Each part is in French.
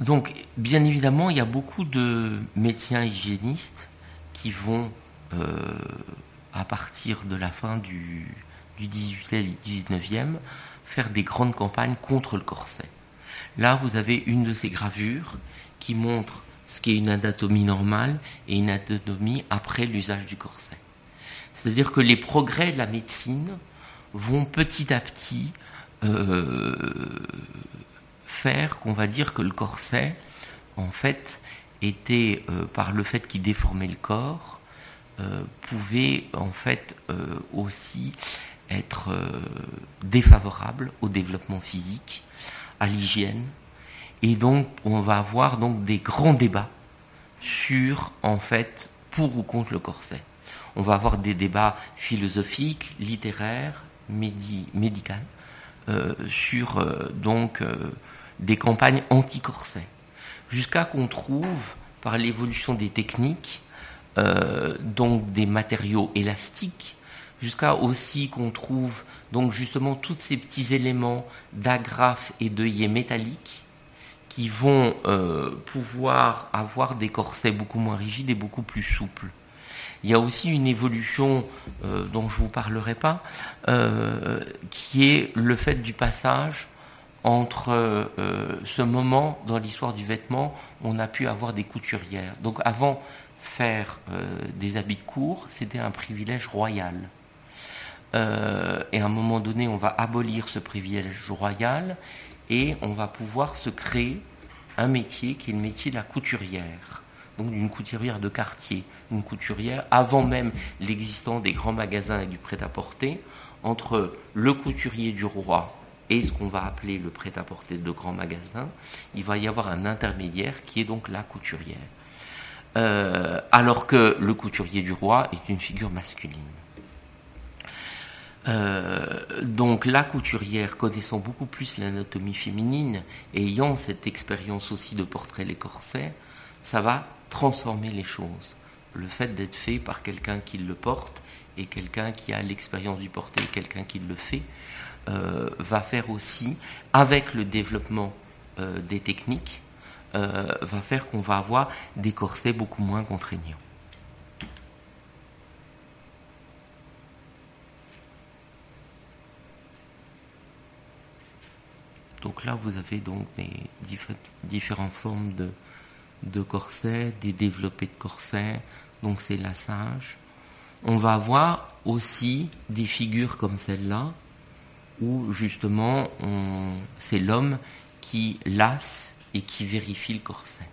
donc, bien évidemment, il y a beaucoup de médecins hygiénistes qui vont, à partir de la fin du, du 18e et 19e, faire des grandes campagnes contre le corset. Là, vous avez une de ces gravures qui montre ce qu'est une anatomie normale et une anatomie après l'usage du corset. C'est-à-dire que les progrès de la médecine vont petit à petit euh, faire qu'on va dire que le corset, en fait, était, euh, par le fait qu'il déformait le corps, euh, pouvait en fait aussi être défavorable au développement physique, à l'hygiène, et donc on va avoir donc des grands débats sur en fait pour ou contre le corset. On va avoir des débats philosophiques, littéraires, médicaux euh, sur euh, donc euh, des campagnes anti-corset, jusqu'à qu'on trouve par l'évolution des techniques donc des matériaux élastiques, jusqu'à aussi qu'on trouve donc justement tous ces petits éléments d'agrafe et d'œillets métalliques qui vont pouvoir avoir des corsets beaucoup moins rigides et beaucoup plus souples. Il y a aussi une évolution euh, dont je ne vous parlerai pas, euh, qui est le fait du passage entre euh, ce moment dans l'histoire du vêtement on a pu avoir des couturières. Donc avant, faire des habits de cours, c'était un privilège royal. et à un moment donné, on va abolir ce privilège royal et on va pouvoir se créer un métier qui est le métier de la couturière donc d'une couturière de quartier, une couturière avant même l'existence des grands magasins et du prêt-à-porter, entre le couturier du roi et ce qu'on va appeler le prêt-à-porter de grands magasins, il va y avoir un intermédiaire qui est donc la couturière. Euh, alors que le couturier du roi est une figure masculine. Euh, donc la couturière, connaissant beaucoup plus l'anatomie féminine ayant cette expérience aussi de portrait les corsets, ça va transformer les choses. Le fait d'être fait par quelqu'un qui le porte et quelqu'un qui a l'expérience du porter et quelqu'un qui le fait va faire aussi, avec le développement euh, des techniques, euh, va faire qu'on va avoir des corsets beaucoup moins contraignants. Donc là, vous avez donc des différentes formes de, corsets, des développés de corsets, donc c'est lassage. On va avoir aussi des figures comme celle-là, où justement c'est l'homme qui lasse et qui vérifie le corset.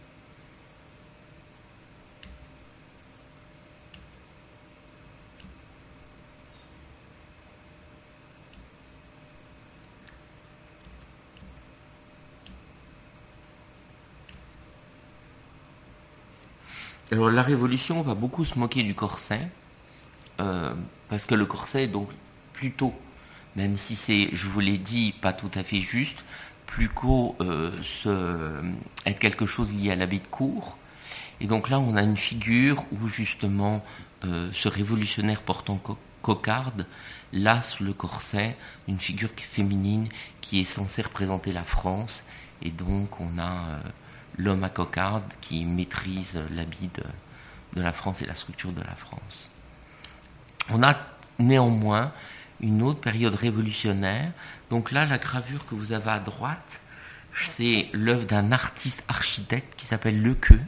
Alors la Révolution va beaucoup se moquer du corset, euh, parce que le corset est donc plutôt, même si c'est, je vous l'ai dit, pas tout à fait juste, plus qu'au euh, être quelque chose lié à l'habit de cour. Et donc là, on a une figure où justement euh, ce révolutionnaire portant cocarde lasse le corset, une figure féminine qui est censée représenter la France. Et donc on a l'homme à cocarde qui maîtrise l'habit de, la France et la structure de la France. On a néanmoins une autre période révolutionnaire. Donc là, la gravure que vous avez à droite, c'est l'œuvre d'un artiste architecte qui s'appelle Lequeux,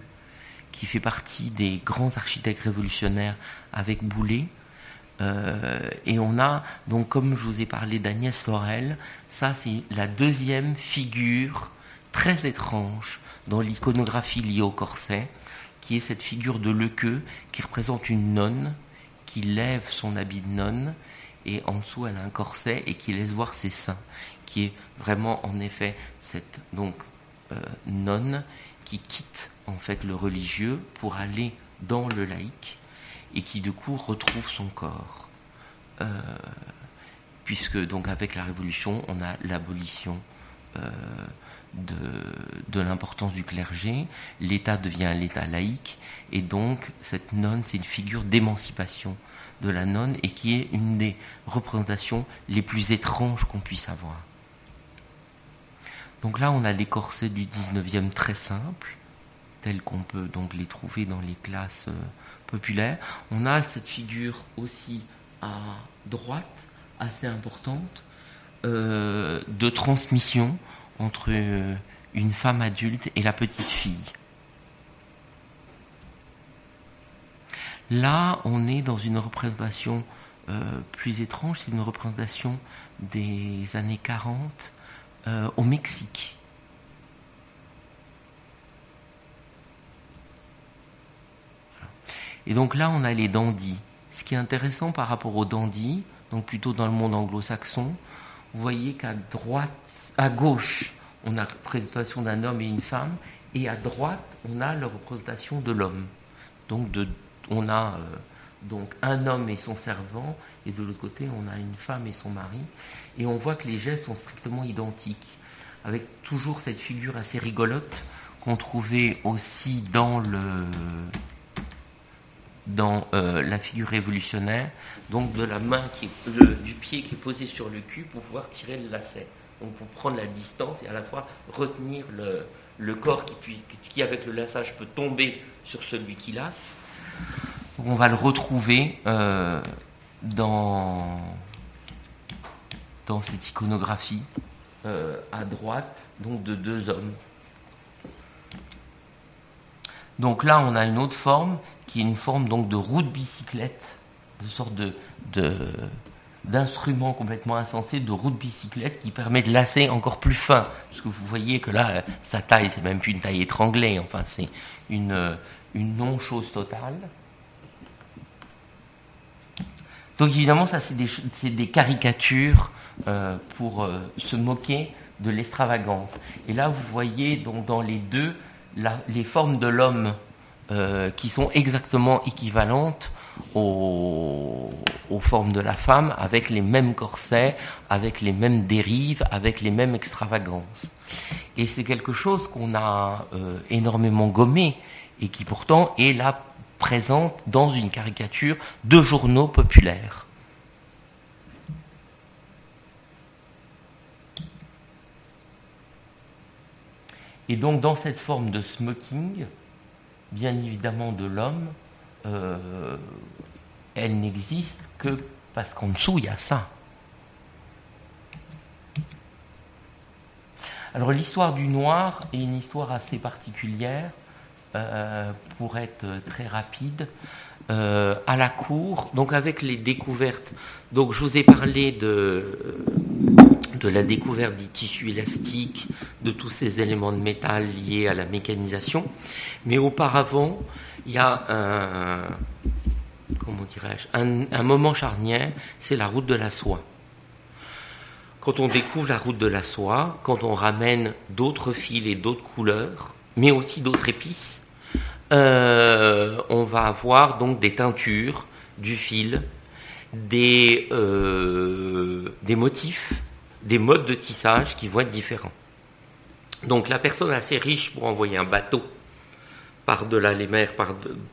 qui fait partie des grands architectes révolutionnaires avec Boulet. Euh, et on a, donc comme je vous ai parlé d'Agnès Sorel, ça c'est la deuxième figure très étrange dans l'iconographie liée au corset, qui est cette figure de Lequeux qui représente une nonne qui lève son habit de nonne et en dessous elle a un corset et qui laisse voir ses seins, qui est vraiment en effet cette donc euh, nonne qui quitte en fait le religieux pour aller dans le laïque et qui du coup retrouve son corps. Euh, puisque donc avec la Révolution on a l'abolition euh, de, l'importance du clergé, l'État devient l'État laïque, et donc cette nonne, c'est une figure d'émancipation de la nonne, et qui est une des représentations les plus étranges qu'on puisse avoir. Donc là, on a des corsets du 19e très simples, tels qu'on peut donc les trouver dans les classes euh, populaires. On a cette figure aussi à droite, assez importante, euh, de transmission entre euh, une femme adulte et la petite fille. Là, on est dans une représentation plus étrange, c'est une représentation des années 40 euh, au Mexique. Et donc là, on a les dandys. Ce qui est intéressant par rapport aux dandys, donc plutôt dans le monde anglo-saxon, vous voyez qu'à droite, à gauche, on a la représentation d'un homme et une femme, et à droite, on a la représentation de l'homme. Donc de, on a euh, donc un homme et son servant, et de l'autre côté, on a une femme et son mari. Et on voit que les gestes sont strictement identiques, avec toujours cette figure assez rigolote qu'on trouvait aussi dans le dans euh, la figure révolutionnaire, donc de la main qui du pied qui est posé sur le cul pour pouvoir tirer le lacet. Donc pour prendre la distance et à la fois retenir le, le corps qui, qui, avec le lassage peut tomber sur celui qui lasse. On va le retrouver euh, dans, cette iconographie euh, à droite, donc de deux hommes. Donc là, on a une autre forme qui est une forme donc de roue de bicyclette, une sorte de, d'instrument complètement insensé de roue de bicyclette qui permet de lasser encore plus fin. Parce que vous voyez que là, sa taille, c'est même plus une taille étranglée, enfin, c'est une, une non-chose totale. Donc évidemment, ça c'est des, caricatures euh, pour euh, se moquer de l'extravagance. Et là, vous voyez dans les deux les formes de l'homme euh, qui sont exactement équivalentes aux, formes de la femme, avec les mêmes corsets, avec les mêmes dérives, avec les mêmes extravagances. Et c'est quelque chose qu'on a énormément gommé et qui pourtant est là présente dans une caricature de journaux populaires. Et donc dans cette forme de smoking, bien évidemment de l'homme, euh, elle n'existe que parce qu'en dessous il y a ça. Alors l'histoire du noir est une histoire assez particulière euh, pour être très rapide, euh, à la cour, donc avec les découvertes. Donc je vous ai parlé de, la découverte du tissu élastique, de tous ces éléments de métal liés à la mécanisation. Mais auparavant, il y a un, comment dirais-je, un moment charnière, c'est la route de la soie. Quand on découvre la route de la soie, quand on ramène d'autres fils et d'autres couleurs, mais aussi d'autres épices. Euh, on va avoir donc des teintures, du fil, des, euh, des motifs, des modes de tissage qui vont être différents. Donc la personne assez riche pour envoyer un bateau par-delà les mers,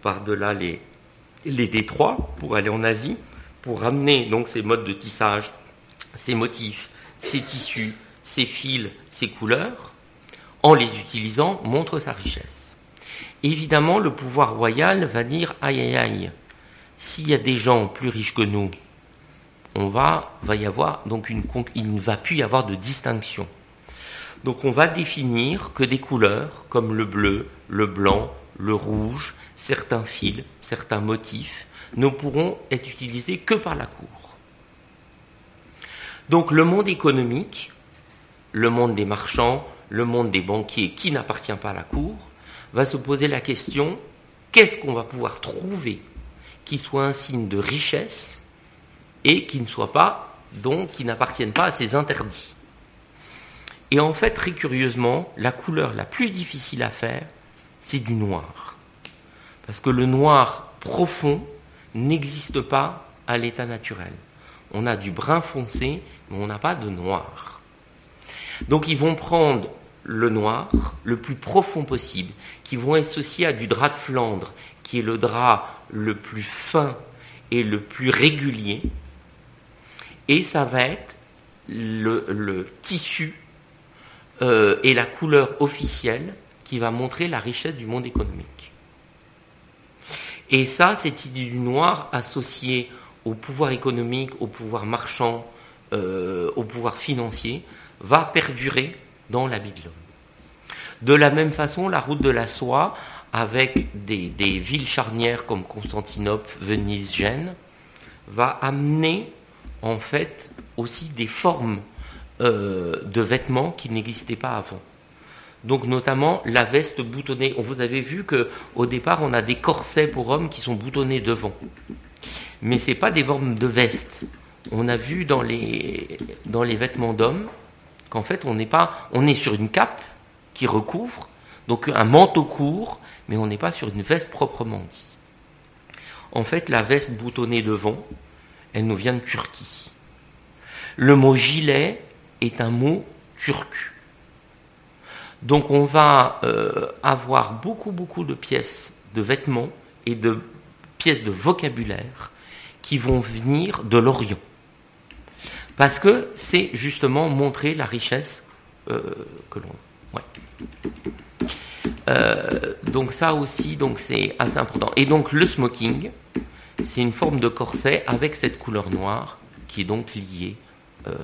par-delà les, les détroits, pour aller en Asie, pour ramener donc ces modes de tissage, ces motifs, ces tissus, ces fils, ces couleurs, en les utilisant, montre sa richesse. Évidemment, le pouvoir royal va dire aïe aïe aïe, s'il y a des gens plus riches que nous, on va, va y avoir donc une, il ne va plus y avoir de distinction. Donc on va définir que des couleurs comme le bleu, le blanc, le rouge, certains fils, certains motifs ne pourront être utilisés que par la cour. Donc le monde économique, le monde des marchands, le monde des banquiers qui n'appartient pas à la Cour, va se poser la question, qu'est-ce qu'on va pouvoir trouver qui soit un signe de richesse et qui ne soit pas, donc, qui n'appartienne pas à ces interdits? Et en fait, très curieusement, la couleur la plus difficile à faire, c'est du noir. Parce que le noir profond n'existe pas à l'état naturel. On a du brun foncé, mais on n'a pas de noir. Donc ils vont prendre le noir le plus profond possible, qui vont associer à du drap de Flandre, qui est le drap le plus fin et le plus régulier, et ça va être le, tissu euh, est la couleur officielle qui va montrer la richesse du monde économique. Et ça, cette idée du noir associée au pouvoir économique, au pouvoir marchand, euh, au pouvoir financier, va perdurer dans la vie de l'homme. De la même façon, la route de la soie, avec des, villes charnières comme Constantinople, Venise, Gênes, va amener en fait aussi des formes euh, de vêtements qui n'existaient pas avant. Donc notamment la veste boutonnée. On vous avait vu que au départ on a des corsets pour hommes qui sont boutonnés devant, mais ce n'est pas des formes de veste. On a vu dans les vêtements d'hommes qu'en fait on est sur une cape qui recouvre, donc un manteau court, mais on n'est pas sur une veste proprement dit. En fait, la veste boutonnée devant, elle nous vient de Turquie. Le mot gilet est un mot turc. Donc on va euh, avoir beaucoup, beaucoup de pièces de vêtements et de pièces de vocabulaire qui vont venir de l'Orient. Parce que c'est justement montrer la richesse euh, que l'on euh, donc ça aussi, donc c'est assez important. Et donc le smoking, c'est une forme de corset avec cette couleur noire qui est donc liée euh,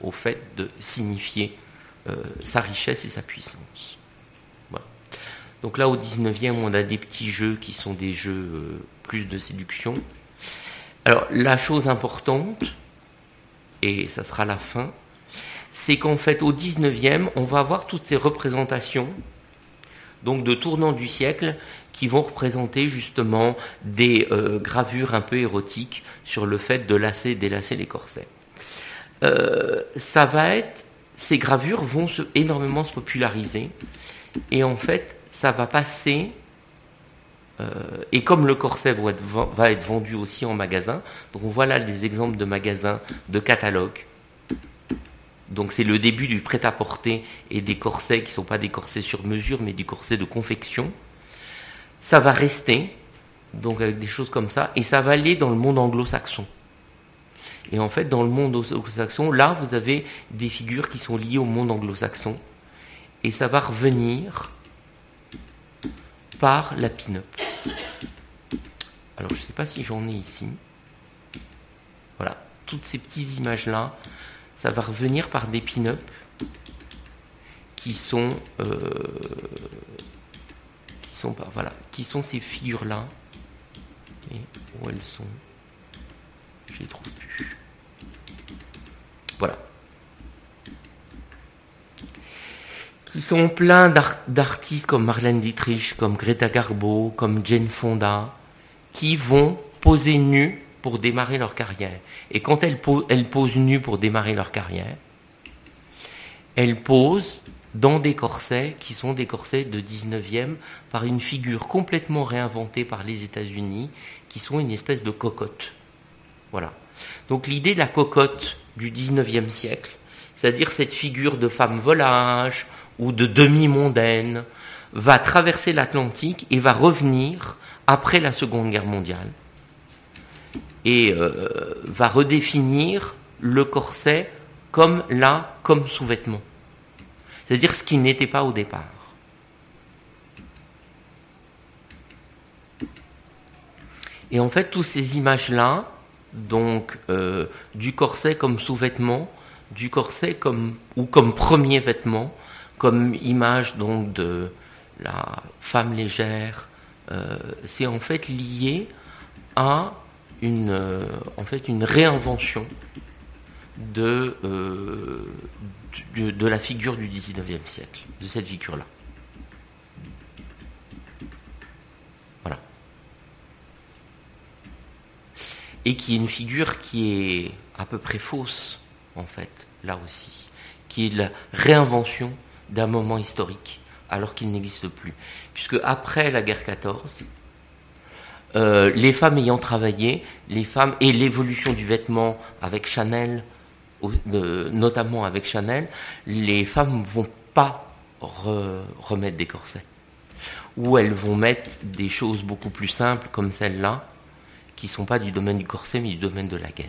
au fait de signifier euh, sa richesse et sa puissance. Donc là au 19e, on a des petits jeux qui sont des jeux plus de séduction. Alors la chose importante, et ça sera la fin, c'est qu'en fait au 19e, on va avoir toutes ces représentations donc de tournants du siècle qui vont représenter justement des euh, gravures un peu érotiques sur le fait de lasser et délasser les corsets. Euh, ça va être, ces gravures vont énormément se populariser et en fait ça va passer et comme le corset va être, vendu aussi en magasin, donc voilà des exemples de magasins, de catalogues, donc c'est le début du prêt-à-porter et des corsets qui ne sont pas des corsets sur mesure, mais des corsets de confection. Ça va rester, donc avec des choses comme ça, et ça va aller dans le monde anglo-saxon. Et en fait, dans le monde anglo-saxon, là, vous avez des figures qui sont liées au monde anglo-saxon, et ça va revenir par la pin-up. Alors, je ne sais pas si j'en ai ici. Voilà, toutes ces petites images-là, ça va revenir par des pin-up qui sont euh, qui sont voilà. Qui sont ces figures là et où elles sont. Je les trouve plus. Voilà qui sont pleins d'artistes comme Marlène Dietrich, comme Greta Garbo, comme Jane Fonda, qui vont poser nus pour démarrer leur carrière. Et quand elles, posent nues pour démarrer leur carrière, elles posent dans des corsets qui sont des corsets de 19e par une figure complètement réinventée par les États-Unis, qui sont une espèce de cocotte. Voilà. Donc l'idée de la cocotte du 19e siècle, c'est-à-dire cette figure de femme volage ou de demi-mondaine, va traverser l'Atlantique et va revenir après la Seconde Guerre mondiale et euh, va redéfinir le corset comme là, comme sous-vêtement. C'est-à-dire ce qui n'était pas au départ. Et en fait, toutes ces images-là, donc euh, du corset comme sous-vêtement, du corset comme ou comme premier vêtement, comme image donc de la femme légère, euh, c'est en fait lié à une, euh, réinvention de, euh, de, la figure du 19e siècle, de cette figure-là. Voilà. Et qui est une figure qui est à peu près fausse, en fait, là aussi, qui est la réinvention d'un moment historique, alors qu'il n'existe plus. Puisque après la guerre 14, euh, les femmes ayant travaillé, les femmes et l'évolution du vêtement avec Chanel, notamment avec Chanel, les femmes vont pas remettre des corsets. Ou elles vont mettre des choses beaucoup plus simples comme celle-là, qui ne sont pas du domaine du corset, mais du domaine de la gaine.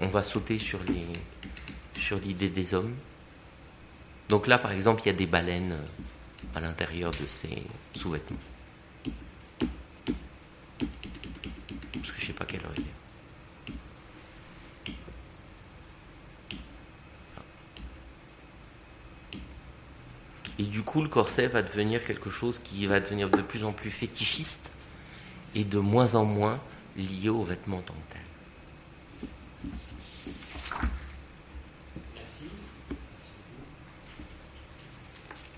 Va sauter sur l'idée des hommes. Donc là, par exemple, il y a des baleines euh, à l'intérieur de ces sous-vêtements. Parce que je ne sais pas quelle heure il est. Et du coup, le corset va devenir quelque chose qui va devenir de plus en plus fétichiste et de moins en moins lié aux vêtements en tant que tel. Merci.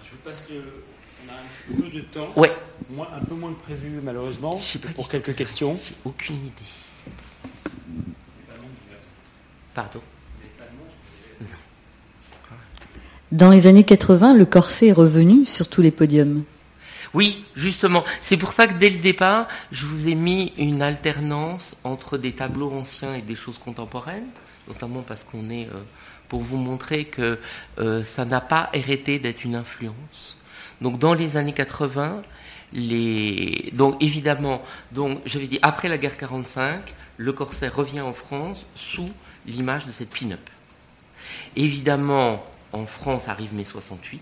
Je vous passe le. On a un peu de temps. Ouais. Moi, un peu moins que prévu, malheureusement, pas pour quelques questions. J'ai aucune idée. Pardon. Dans les années 80, le corset est revenu sur tous les podiums. Oui, justement. C'est pour ça que dès le départ, je vous ai mis une alternance entre des tableaux anciens et des choses contemporaines, notamment parce qu'on est euh, pour vous montrer que euh, ça n'a pas hérité d'être une influence. Donc dans les années 80, les... donc évidemment, donc je vais dire après la guerre 45, le corset revient en France sous l'image de cette pin-up. Évidemment, en France arrive mai 68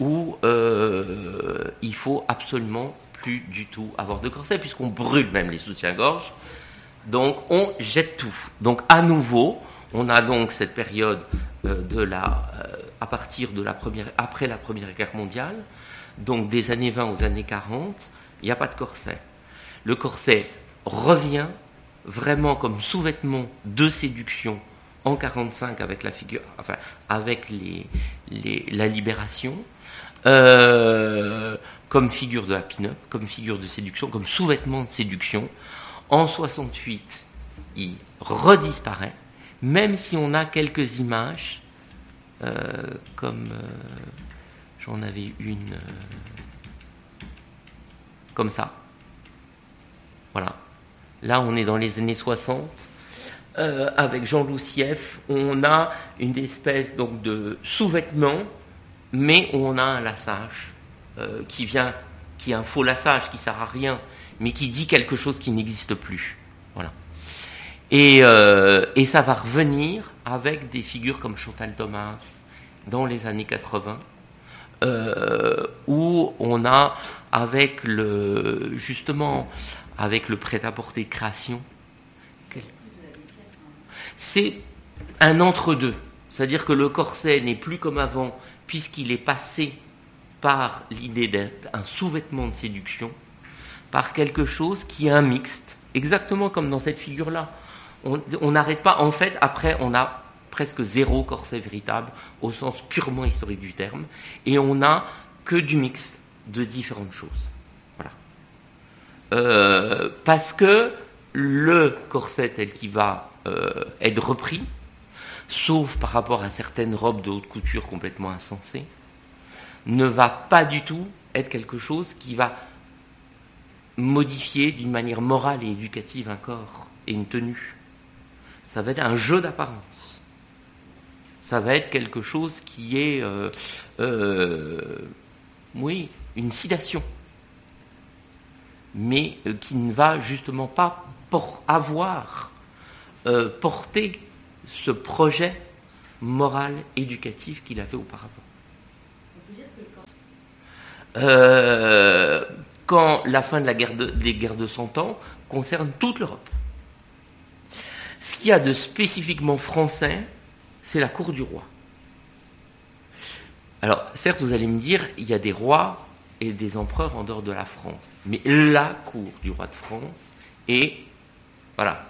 où euh, il faut absolument plus du tout avoir de corset, puisqu'on brûle même les soutiens-gorge. Donc on jette tout. Donc à nouveau, on a donc cette période euh, de la, euh, à partir de la première, après la Première Guerre mondiale, donc des années 20 aux années 40, il n'y a pas de corset. Le corset revient vraiment comme sous-vêtement de séduction en 45 avec la figure, enfin avec les, la libération, euh, comme figure de la pin-up, comme figure de séduction, comme sous-vêtement de séduction. En 68, il redisparaît, même si on a quelques images, euh, comme euh, j'en avais une comme ça. Voilà. Là, on est dans les années 60. Euh, avec Jean Loussieff, on a une espèce donc de sous-vêtement, mais on a un lassage euh, qui vient, qui est un faux lassage qui sert à rien, mais qui dit quelque chose qui n'existe plus. Voilà. Et, euh, ça va revenir avec des figures comme Chantal Thomas dans les années 80, euh, où on a avec le justement avec le prêt-à-porter création, c'est un entre-deux. C'est-à-dire que le corset n'est plus comme avant, puisqu'il est passé par l'idée d'être un sous-vêtement de séduction, par quelque chose qui est un mixte, exactement comme dans cette figure-là. On n'arrête pas, en fait, après, on a presque zéro corset véritable, au sens purement historique du terme, et on n'a que du mixte de différentes choses. Voilà. Euh, parce que le corset tel qu'il va euh, être repris, sauf par rapport à certaines robes de haute couture complètement insensées, ne va pas du tout être quelque chose qui va modifier d'une manière morale et éducative un corps et une tenue. Ça va être un jeu d'apparence. Ça va être quelque chose qui est, euh, euh, oui, une sidation, mais euh, qui ne va justement pas avoir porté ce projet moral éducatif qu'il avait auparavant. Euh, quand la fin de la guerre de- des guerres de Cent Ans concerne toute l'Europe. Ce qu'il y a de spécifiquement français, c'est la cour du roi. Alors, certes, vous allez me dire, il y a des rois et des empereurs en dehors de la France. Mais la cour du roi de France est, voilà,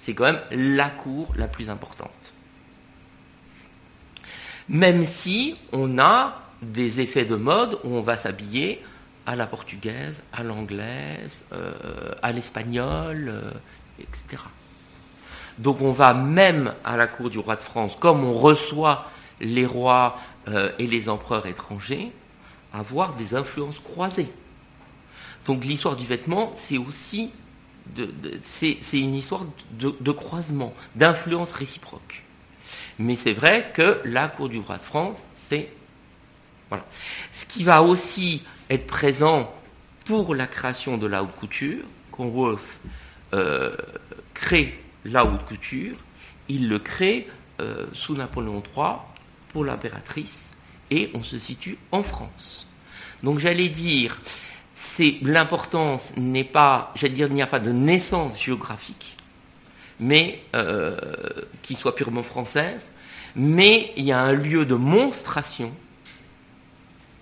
c'est quand même la cour la plus importante. Même si on a des effets de mode où on va s'habiller à la portugaise, à l'anglaise, euh, à l'espagnol, euh, etc. Donc on va même à la cour du roi de France, comme on reçoit les rois euh, et les empereurs étrangers, avoir des influences croisées. Donc l'histoire du vêtement, c'est aussi c'est une histoire de, croisement, d'influence réciproque. Mais c'est vrai que la cour du roi de France, c'est voilà. Ce qui va aussi être présent pour la création de la haute couture, Conworth euh, crée la haute couture, il le crée euh, sous Napoléon III pour l'impératrice, et on se situe en France. Donc j'allais dire, l'importance n'est pas, j'allais dire, il n'y a pas de naissance géographique, mais euh, qui soit purement française, mais il y a un lieu de monstration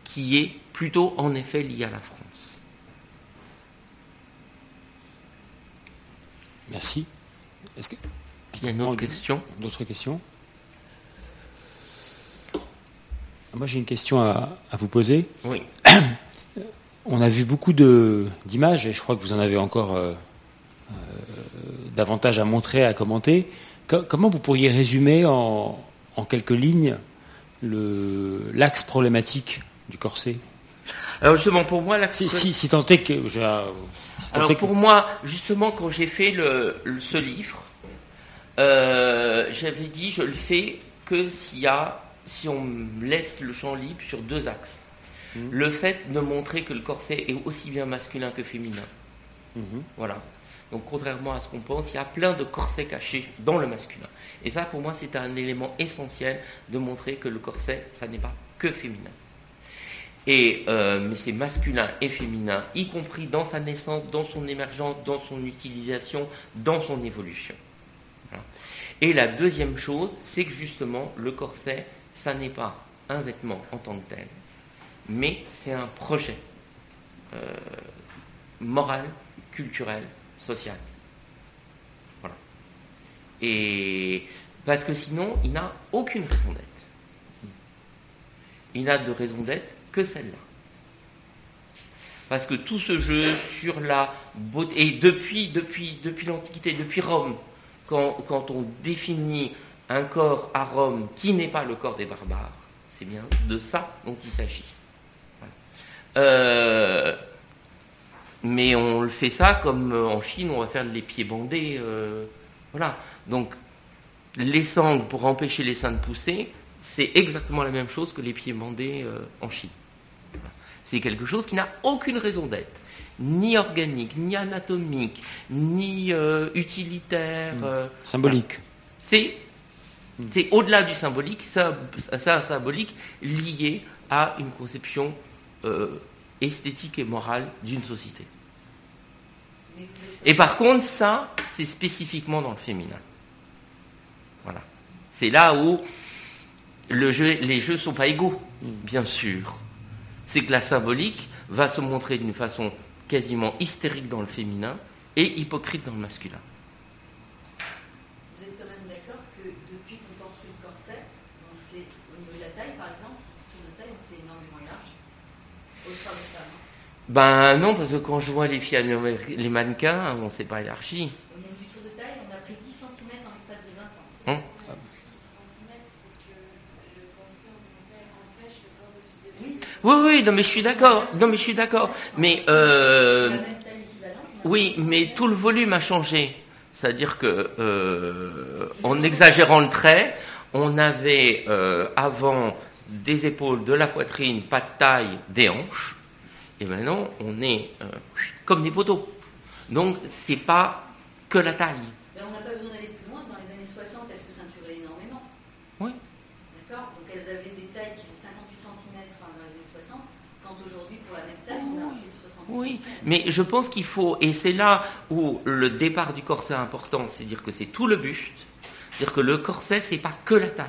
qui est plutôt en effet lié à la France. Merci. Est-ce qu'il y a une autre question D'autres questions? Moi j'ai une question à, vous poser. Oui. On a vu beaucoup d'images, et je crois que vous en avez encore euh, euh, davantage à montrer, à commenter. comment vous pourriez résumer en, en quelques lignes l'axe problématique du corset? Alors justement, pour moi, l'axe... Si, si, si tant que... Alors pour moi, justement, quand j'ai fait le, ce livre, euh, j'avais dit, je le fais que s'il y a, si on laisse le champ libre sur deux axes. Mmh. Le fait de montrer que le corset est aussi bien masculin que féminin. Mmh. Voilà. Donc contrairement à ce qu'on pense, il y a plein de corsets cachés dans le masculin. Et ça, pour moi, c'est un élément essentiel de montrer que le corset, ça n'est pas que féminin. Et, euh, mais c'est masculin et féminin, y compris dans sa naissance, dans son émergence, dans son utilisation, dans son évolution. Et la deuxième chose, c'est que justement, le corset, ça n'est pas un vêtement en tant que tel, mais c'est un projet euh, moral, culturel, social. Voilà. Et parce que sinon, il n'a aucune raison d'être. Il n'a de raison d'être que celle-là. Parce que tout ce jeu sur la beauté, et depuis, l'Antiquité, depuis Rome, quand, quand, on définit un corps à Rome qui n'est pas le corps des barbares, c'est bien de ça dont il s'agit. Euh, mais on le fait ça comme euh, en Chine, on va faire les pieds bandés. Euh, voilà. Donc, les sangles pour empêcher les seins de pousser, c'est exactement la même chose que les pieds bandés euh, en Chine. C'est quelque chose qui n'a aucune raison d'être, ni organique, ni anatomique, ni utilitaire. Hmm. symbolique. C'est c'est au-delà du symbolique, c'est un, symbolique lié à une conception esthétique et morale d'une société. Et par contre, ça, c'est spécifiquement dans le féminin. Voilà. C'est là où le jeu, les jeux ne sont pas égaux, bien sûr. C'est que la symbolique va se montrer d'une façon quasiment hystérique dans le féminin et hypocrite dans le masculin. Ben non, parce que quand je vois les filles, les mannequins, on ne sait pas élargi. Au niveau du tour de taille, on a pris 10 cm en l'espace de 20 ans. Hein? Oui, oui, non mais je suis d'accord. Non mais je suis d'accord. Mais euh, oui, mais tout le volume a changé. C'est-à-dire que euh, en exagérant le trait, on avait euh, avant des épaules, de la poitrine, pas de taille, des hanches. Et maintenant, on est euh, comme des poteaux. Donc, c'est pas que la taille. Mais on n'a pas besoin d'aller plus loin. Dans les années 60, elles se ceinturaient énormément. Oui. D'accord? Donc, elles avaient des tailles qui faisaient 58 cm dans les années 60, quand aujourd'hui, pour la même taille, on a plus de 60 Oui, mais je pense qu'il faut, et c'est là où le départ du corset est important, c'est dire que c'est tout le buste, c'est-à-dire que le corset, c'est pas que la taille.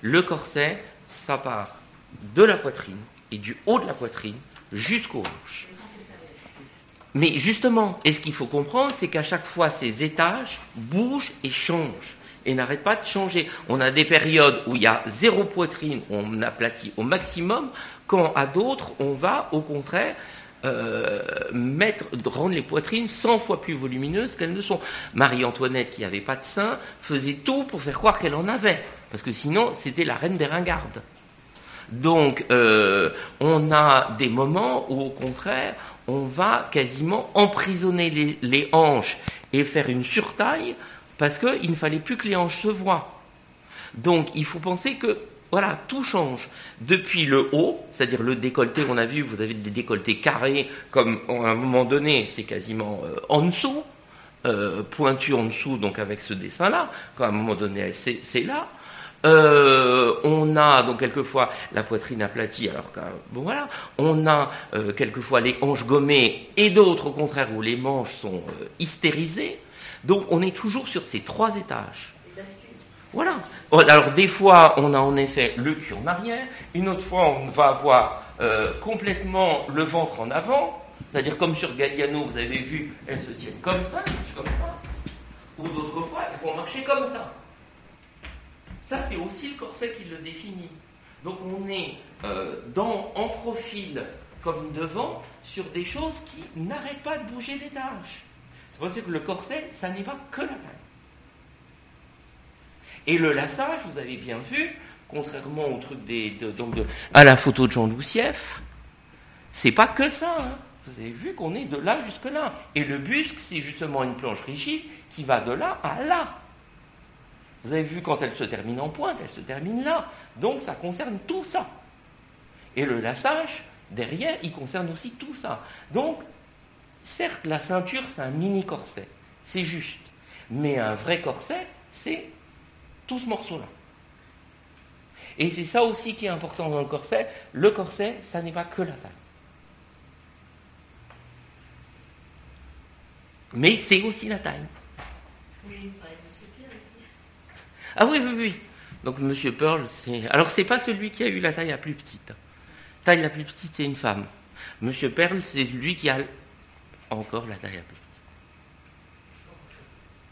Le corset, ça part de la poitrine et du haut de la poitrine jusqu'aux hanches. Mais justement, et ce qu'il faut comprendre, c'est qu'à chaque fois, ces étages bougent et changent et n'arrêtent pas de changer. On a des périodes où il y a zéro poitrine, on aplatit au maximum, quand à d'autres, on va au contraire euh, rendre les poitrines 100 fois plus volumineuses qu'elles ne sont. Marie-Antoinette, qui n'avait pas de sein, faisait tout pour faire croire qu'elle en avait, parce que sinon, c'était la reine des ringardes. Donc, euh, on a des moments où, au contraire, on va quasiment emprisonner les, hanches et faire une surtaille parce qu'il ne fallait plus que les hanches se voient. Donc, il faut penser que, voilà, tout change. Depuis le haut, c'est-à-dire le décolleté, on a vu, vous avez des décolletés carrés, comme à un moment donné, c'est quasiment euh, en dessous. euh, pointue en dessous, donc avec ce dessin-là, quand à un moment donné, c'est là. Euh, on a donc quelquefois la poitrine aplatie, alors que bon voilà, on a euh, quelquefois les hanches gommées et d'autres au contraire où les manches sont euh, hystérisées. Donc on est toujours sur ces trois étages. Voilà. Alors des fois, on a en effet le cul en arrière, une autre fois, on va avoir complètement le ventre en avant, c'est-à-dire comme sur Galliano, vous avez vu, elles se tiennent comme ça, comme ça, ou d'autres fois, elles vont marcher comme ça. Ça, c'est aussi le corset qui le définit. Donc on est euh, dans, en profil comme devant sur des choses qui n'arrêtent pas de bouger d'étage. C'est pour ça que le corset, ça n'est pas que la taille. Et le lassage, vous avez bien vu, contrairement au truc des, de- donc à la photo de Jean Loussieff, c'est pas que ça. hein. Vous avez vu qu'on est de là jusque là. Et le busque, c'est justement une planche rigide qui va de là à là. Vous avez vu quand elle se termine en pointe, elle se termine là. Donc ça concerne tout ça. Et le lassage, derrière, il concerne aussi tout ça. Donc, certes, la ceinture, c'est un mini corset. C'est juste. Mais un vrai corset, c'est tout ce morceau-là. Et c'est ça aussi qui est important dans le corset. Le corset, ça n'est pas que la taille. Mais c'est aussi la taille. Oui, parlait de Monsieur Pierre aussi. Ah oui, oui, oui. Donc Monsieur Pearl, c'est. Alors c'est pas celui qui a eu la taille la plus petite. Taille la plus petite, c'est une femme. Monsieur Pearl, c'est lui qui a encore la taille la plus petite.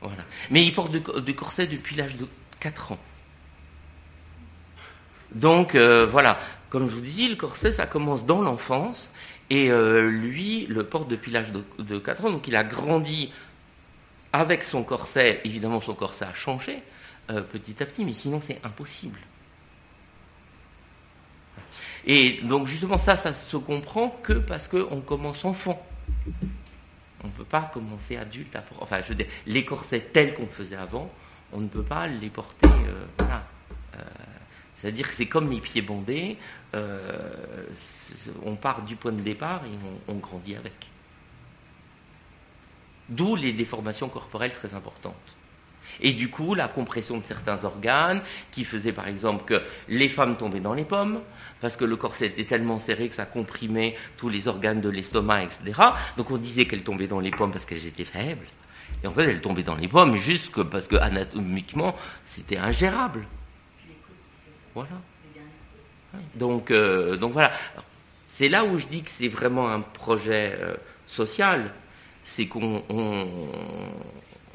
Voilà. Mais il porte du corset depuis l'âge de 4 ans. Donc euh, voilà, comme je vous dis, le corset, ça commence dans l'enfance. Et euh, lui le porte depuis l'âge de, de 4 ans. Donc il a grandi avec son corset. Évidemment, son corset a changé euh, petit à petit, mais sinon c'est impossible. Et donc justement ça, ça se comprend que parce qu'on commence enfant. On ne peut pas commencer adulte à Enfin, je veux dire, les corsets tels qu'on faisait avant, on ne peut pas les porter. euh, voilà. Euh, C'est-à-dire que c'est comme les pieds bandés, euh, on part du point de départ et on grandit avec. D'où les déformations corporelles très importantes. Et du coup, la compression de certains organes, qui faisait par exemple que les femmes tombaient dans les pommes, parce que le corset était tellement serré que ça comprimait tous les organes de l'estomac, etc. Donc on disait qu'elles tombaient dans les pommes parce qu'elles étaient faibles. Et en fait, elles tombaient dans les pommes juste parce que anatomiquement, c'était ingérable. Voilà. Donc, euh, donc voilà. C'est là où je dis que c'est vraiment un projet euh, social. C'est qu'on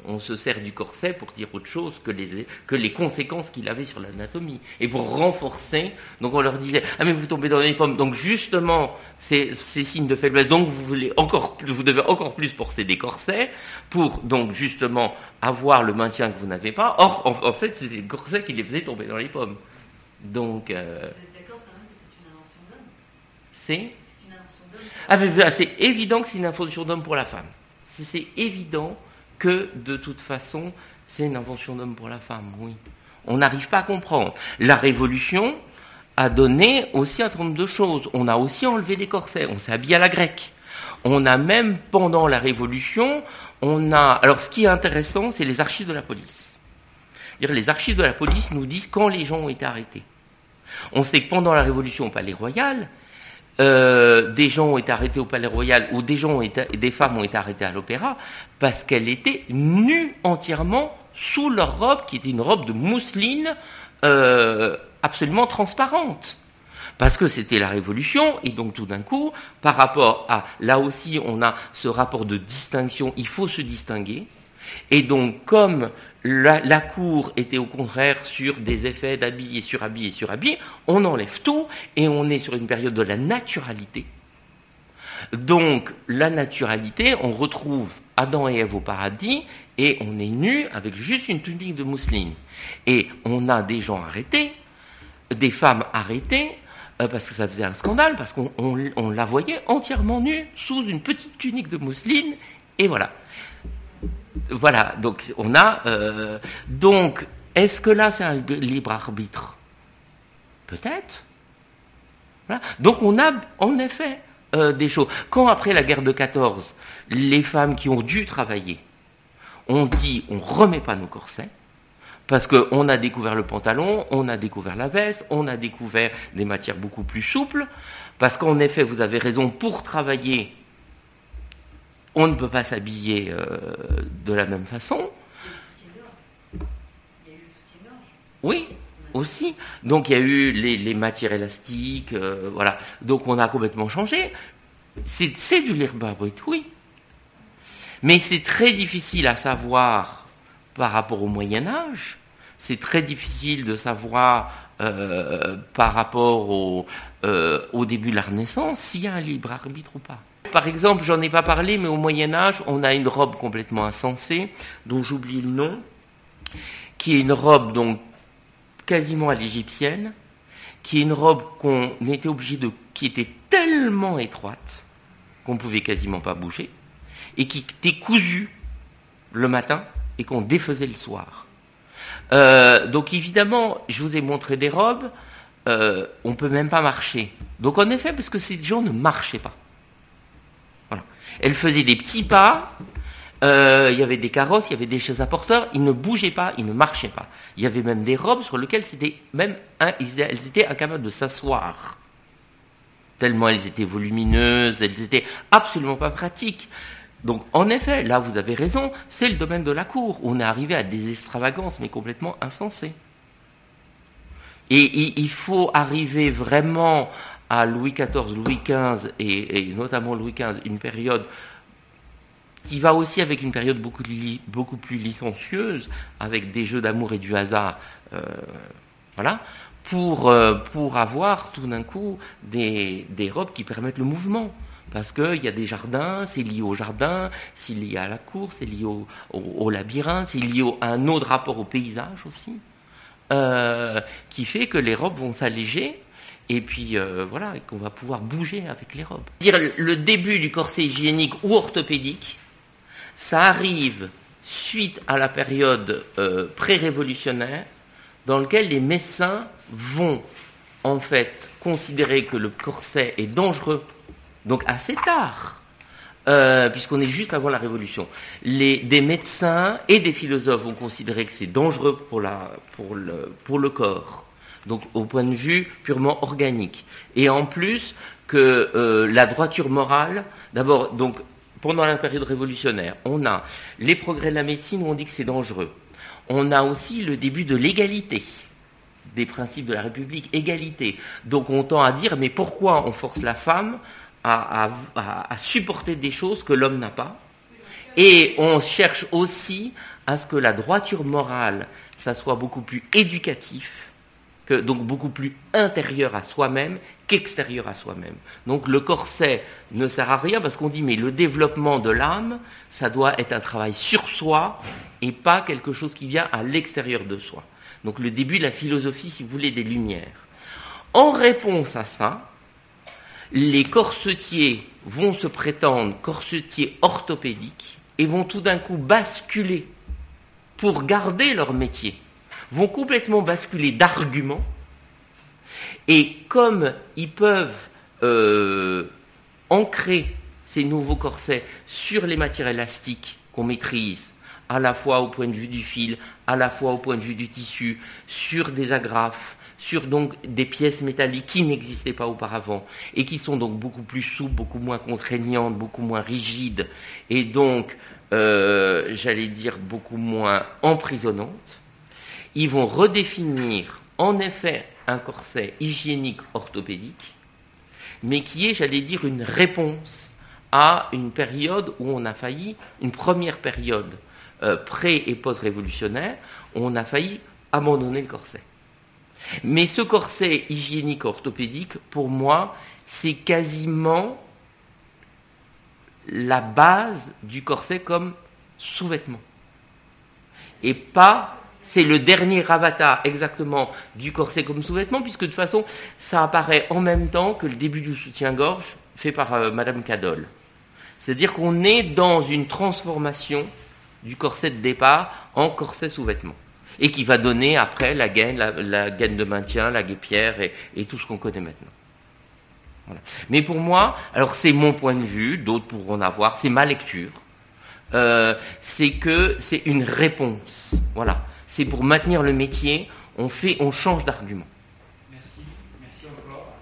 on, se sert du corset pour dire autre chose que les, que les conséquences qu'il avait sur l'anatomie. Et pour renforcer, donc on leur disait, ah mais vous tombez dans les pommes, donc justement, c'est c'est signe de faiblesse, donc vous, voulez encore plus, vous devez encore plus porter des corsets pour donc justement avoir le maintien que vous n'avez pas. Or, en, en fait, c'est les corsets qui les faisaient tomber dans les pommes. Donc, euh, Vous êtes d'accord quand même que c'est une invention d'homme? C'est... C'est une invention d'homme Ah, ben, évident que c'est une invention d'homme pour la femme. C'est évident que de toute façon, c'est une invention d'homme pour la femme, oui. On n'arrive pas à comprendre. La révolution a donné aussi un certain nombre de choses. On a aussi enlevé des corsets, on s'est habillé à la grecque. On a même, pendant la révolution, on a... Alors ce qui est intéressant, c'est les archives de la police. Les archives de la police nous disent quand les gens ont été arrêtés. On sait que pendant la révolution au Palais Royal, euh, des gens ont été arrêtés au Palais Royal ou des, gens des femmes ont été arrêtées à l'opéra parce qu'elles étaient nues entièrement sous leur robe, qui était une robe de mousseline euh, absolument transparente. Parce que c'était la révolution, et donc tout d'un coup, par rapport à, là aussi, on a ce rapport de distinction, il faut se distinguer. Et donc, comme la, cour était au contraire sur des effets d'habillé, surhabillé, surhabillé, on enlève tout et on est sur une période de la naturalité. Donc, la naturalité, on retrouve Adam et Ève au paradis et on est nu avec juste une tunique de mousseline. Et on a des gens arrêtés, des femmes arrêtées, euh, parce que ça faisait un scandale, parce qu'on on- on la voyait entièrement nue sous une petite tunique de mousseline, et voilà. Voilà, donc on a. euh, donc, est-ce que là c'est un libre arbitre? Peut-être. Donc on a en effet euh, des choses. Quand après la guerre de 14, les femmes qui ont dû travailler on dit on remet pas nos corsets, parce qu'on a découvert le pantalon, on a découvert la veste, on a découvert des matières beaucoup plus souples, parce qu'en effet, vous avez raison, pour travailler, on ne peut pas s'habiller euh, de la même façon. Oui, aussi. Donc il y a eu les, matières élastiques, euh, voilà. Donc on a complètement changé. C'est du l'herbe brut, oui. Mais c'est très difficile à savoir par rapport au Moyen Âge. C'est très difficile de savoir euh, par rapport au, au, début de la Renaissance s'il y a un libre arbitre ou pas. Par exemple, j'en ai pas parlé, mais au Moyen Âge, on a une robe complètement insensée, dont j'oublie le nom, qui est une robe quasiment à l'égyptienne, qui est une robe qu'on était obligé de, qui était tellement étroite qu'on pouvait quasiment pas bouger, et qui était cousue le matin et qu'on défaisait le soir. Euh, donc évidemment, je vous ai montré des robes, euh, on ne peut même pas marcher. Donc en effet, parce que ces gens ne marchaient pas. Voilà. Elles faisaient des petits pas, euh, il y avait des carrosses, il y avait des chaises à porteurs, ils ne bougeaient pas, ils ne marchaient pas. Il y avait même des robes sur lesquelles c'était même elles étaient incapables de s'asseoir. Tellement elles étaient volumineuses, elles étaient absolument pas pratiques. Donc en effet, là vous avez raison, c'est le domaine de la cour. On est arrivé à des extravagances, mais complètement insensées. Et il faut arriver vraiment à Louis XIV, Louis XV, et notamment Louis XV, une période qui va aussi avec une période beaucoup, plus licencieuse, avec des jeux d'amour et du hasard, euh, voilà, pour, euh, pour avoir tout d'un coup des, robes qui permettent le mouvement. Parce qu'il y a des jardins, c'est lié au jardin, c'est lié à la cour, c'est lié au, labyrinthe, c'est lié à un autre rapport au paysage aussi, euh, qui fait que les robes vont s'alléger et puis voilà, qu'on va pouvoir bouger avec les robes. Dire le début du corset hygiénique ou orthopédique, ça arrive suite à la période euh, pré-révolutionnaire dans laquelle les médecins vont en fait considérer que le corset est dangereux, donc assez tard, euh, puisqu'on est juste avant la Révolution. des médecins et des philosophes vont considérer que c'est dangereux pour, le, corps, donc au point de vue purement organique. Et en plus que euh, la droiture morale, d'abord, donc pendant la période révolutionnaire, on a les progrès de la médecine où on dit que c'est dangereux. On a aussi le début de l'égalité, des principes de la République, égalité. Donc on tend à dire, mais pourquoi on force la femme à, supporter des choses que l'homme n'a pas? Et on cherche aussi à ce que la droiture morale, ça soit beaucoup plus éducatif donc beaucoup plus intérieur à soi-même qu'extérieur à soi-même. Donc le corset ne sert à rien parce qu'on dit mais le développement de l'âme, ça doit être un travail sur soi et pas quelque chose qui vient à l'extérieur de soi. Donc le début de la philosophie, si vous voulez, des Lumières. En réponse à ça, les corsetiers vont se prétendre corsetiers orthopédiques et vont tout d'un coup basculer pour garder leur métier vont complètement basculer d'arguments. Et comme ils peuvent euh, ancrer ces nouveaux corsets sur les matières élastiques qu'on maîtrise, à la fois au point de vue du fil, à la fois au point de vue du tissu, sur des agrafes, sur donc des pièces métalliques qui n'existaient pas auparavant et qui sont donc beaucoup plus souples, beaucoup moins contraignantes, beaucoup moins rigides et donc, euh, j'allais dire, beaucoup moins emprisonnantes ils vont redéfinir en effet un corset hygiénique orthopédique, mais qui est, j'allais dire, une réponse à une période où on a failli, une première période euh, pré- et post-révolutionnaire, où on a failli abandonner le corset. Mais ce corset hygiénique orthopédique, pour moi, c'est quasiment la base du corset comme sous-vêtement. Et pas c'est le dernier avatar exactement du corset comme sous-vêtement, puisque de toute façon, ça apparaît en même temps que le début du soutien-gorge fait par euh, Madame Cadol. C'est-à-dire qu'on est dans une transformation du corset de départ en corset sous-vêtement. Et qui va donner après la gaine, la, gaine de maintien, la guépière et, tout ce qu'on connaît maintenant. Mais pour moi, alors c'est mon point de vue, d'autres pourront en avoir, c'est ma lecture. euh, c'est que c'est une réponse. Voilà c'est pour maintenir le métier, on fait, on change d'argument. Merci, merci encore.